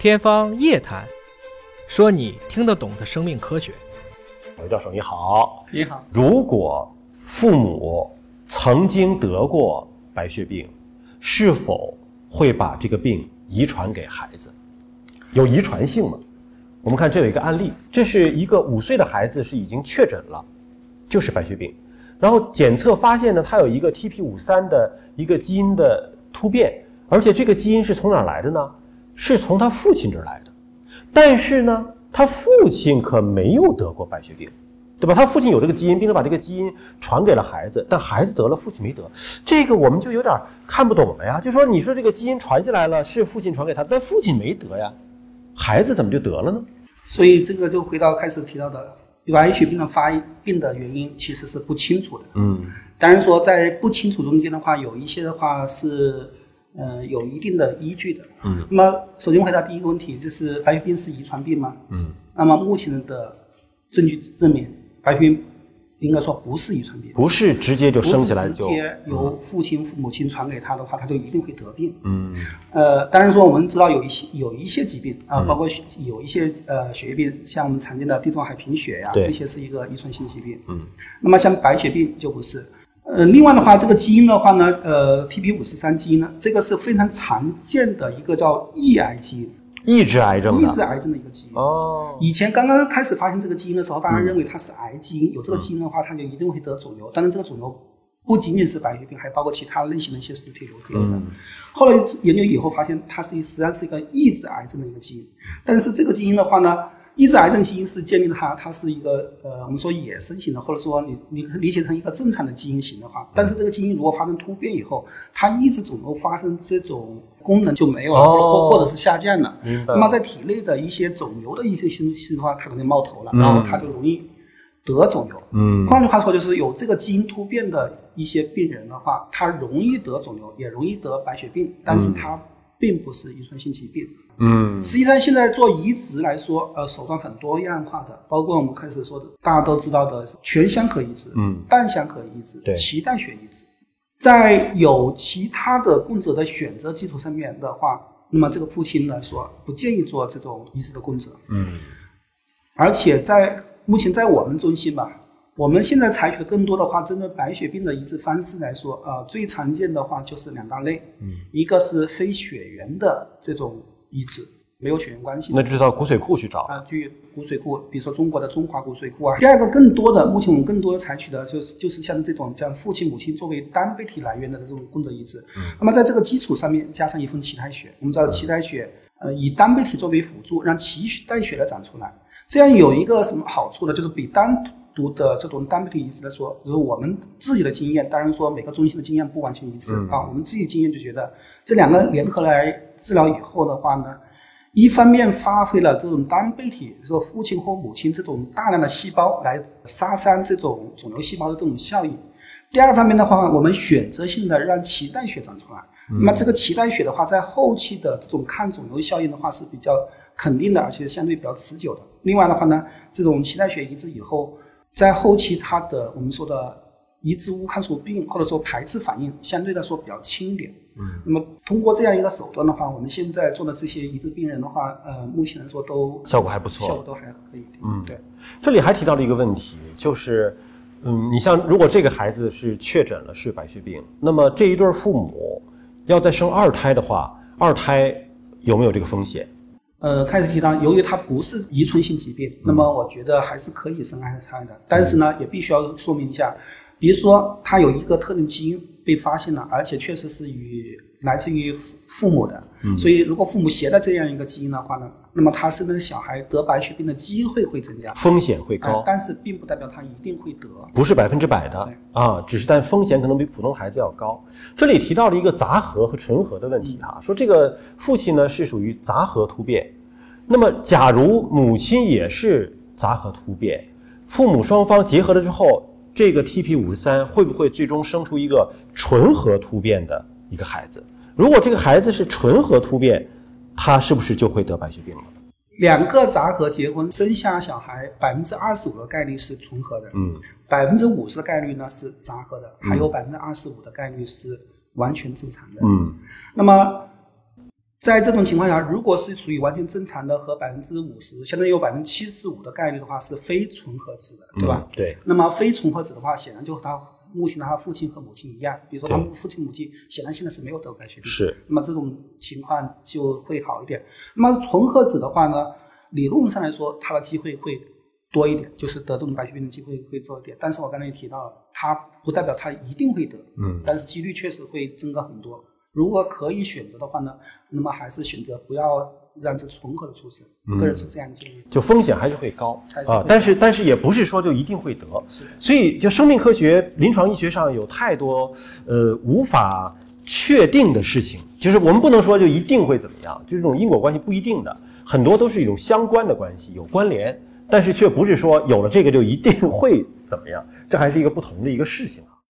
天方夜谭，说你听得懂的生命科学。刘教授你好，你好。如果父母曾经得过白血病，是否会把这个病遗传给孩子？有遗传性吗？我们看这有一个案例，这是一个五岁的孩子是已经确诊了，就是白血病，然后检测发现呢，他有一个 TP 五三的一个基因的突变，而且这个基因是从哪儿来的呢？是从他父亲这儿来的，但是呢，他父亲可没有得过白血病，对吧？他父亲有这个基因，并且把这个基因传给了孩子，但孩子得了，父亲没得，这个我们就有点看不懂了呀。就说你说这个基因传下来了，是父亲传给他，但父亲没得呀，孩子怎么就得了呢？所以这个就回到开始提到的白血病的发病的原因其实是不清楚的。嗯，当然说在不清楚中间的话，有一些的话是。嗯，有一定的依据的。嗯，那么首先回答第一个问题，就是白血病是遗传病吗？嗯，那么目前的证据证明，白血病应该说不是遗传病，不是直接就生下来就直接由父亲、母亲传给他的话，他就一定会得病。嗯，呃，当然说我们知道有一些有一些疾病啊，包括有一些呃血液病，像我们常见的地中海贫血呀，这些是一个遗传性疾病。嗯，那么像白血病就不是。呃，另外的话，这个基因的话呢，呃，TP 五十三基因呢，这个是非常常见的一个叫抑癌基因，抑制癌症抑制癌症的一个基因。哦，以前刚刚开始发现这个基因的时候，大家认为它是癌基因，有这个基因的话，它就一定会得肿瘤。但是，这个肿瘤不仅仅是白血病，还包括其他类型的一些实体瘤之类的。后来研究以后发现，它是实际上是一个抑制癌症的一个基因。但是这个基因的话呢？抑制癌症基因是建立它，它是一个呃，我们说野生型的，或者说你你理解成一个正常的基因型的话，但是这个基因如果发生突变以后，它抑制肿瘤发生这种功能就没有了，或或者是下降了。那么在体内的一些肿瘤的一些信息的话，它可能冒头了，然后它就容易得肿瘤。嗯，换句话说，就是有这个基因突变的一些病人的话，他容易得肿瘤，也容易得白血病，但是他并不是遗传性疾病。嗯，实际上现在做移植来说，呃，手段很多样化的，包括我们开始说的，大家都知道的全相可移植，嗯，半相可移植，对，脐带血移植，在有其他的供者的选择基础上面的话，那么这个父亲来说不建议做这种移植的供者，嗯，而且在目前在我们中心吧。我们现在采取的更多的话，针对白血病的移植方式来说，呃，最常见的话就是两大类，嗯，一个是非血缘的这种移植，没有血缘关系，那就是到骨髓库去找。啊，去骨髓库，比如说中国的中华骨髓库啊。第二个，更多的，目前我们更多的采取的就是就是像这种像父亲母亲作为单倍体来源的这种供者移植，嗯，那么在这个基础上面加上一份脐带血，我们知道脐带血，呃，以单倍体作为辅助，让脐带血来长出来，这样有一个什么好处呢？就是比单独的这种单倍体移植来说，就是我们自己的经验，当然说每个中心的经验不完全一致啊。我们自己经验就觉得，这两个联合来治疗以后的话呢，一方面发挥了这种单倍体，说父亲或母亲这种大量的细胞来杀伤这种肿瘤细胞的这种效应；第二方面的话，我们选择性的让脐带血长出来，那么这个脐带血的话，在后期的这种抗肿瘤效应的话是比较肯定的，而且相对比较持久的。另外的话呢，这种脐带血移植以后。在后期，它的我们说的移植物抗阻病或者说排斥反应相对来说比较轻一点。嗯，那么通过这样一个手段的话，我们现在做的这些移植病人的话，呃，目前来说都效果还不错，效果都还可以。嗯，对。这里还提到了一个问题，就是，嗯，你像如果这个孩子是确诊了是白血病，那么这一对父母要再生二胎的话，二胎有没有这个风险？呃，开始提到，由于它不是遗传性疾病，那么我觉得还是可以生二胎的。但是呢，也必须要说明一下，比如说他有一个特定基因被发现了，而且确实是与来自于父母的，所以如果父母携带这样一个基因的话呢，那么他生的小孩得白血病的机会会增加，风险会高，但是并不代表他一定会得，不是百分之百的啊，只是但风险可能比普通孩子要高。这里提到了一个杂合和纯合的问题哈，说这个父亲呢是属于杂合突变，那么假如母亲也是杂合突变，父母双方结合了之后，这个 TP 五十三会不会最终生出一个纯合突变的一个孩子？如果这个孩子是纯合突变，他是不是就会得白血病了？两个杂合结婚生下小孩，百分之二十五的概率是纯合的，嗯，百分之五十的概率呢是杂合的，还有百分之二十五的概率是完全正常的，嗯。那么在这种情况下，如果是属于完全正常的和百分之五十，相当于有百分之七十五的概率的话，是非重合子的，对吧？嗯对，那么非重合子的话，显然就和他目前的他父亲和母亲一样，比如说他们父亲母亲显然现在是没有得白血病，是，那么这种情况就会好一点。那么重合子的话呢，理论上来说，他的机会会多一点，就是得这种白血病的机会会多一点。但是我刚才也提到了，它不代表它一定会得，嗯，但是几率确实会增高很多。如果可以选择的话呢，那么还是选择不要让这重合的出生。我个人是这样建议。就风险还是会高。还是会高，啊但是但是也不是说就一定会得，所以就生命科学、临床医学上有太多呃无法确定的事情，就是我们不能说就一定会怎么样，就这种因果关系不一定的，很多都是一种相关的关系，有关联，但是却不是说有了这个就一定会怎么样，这还是一个不同的一个事情。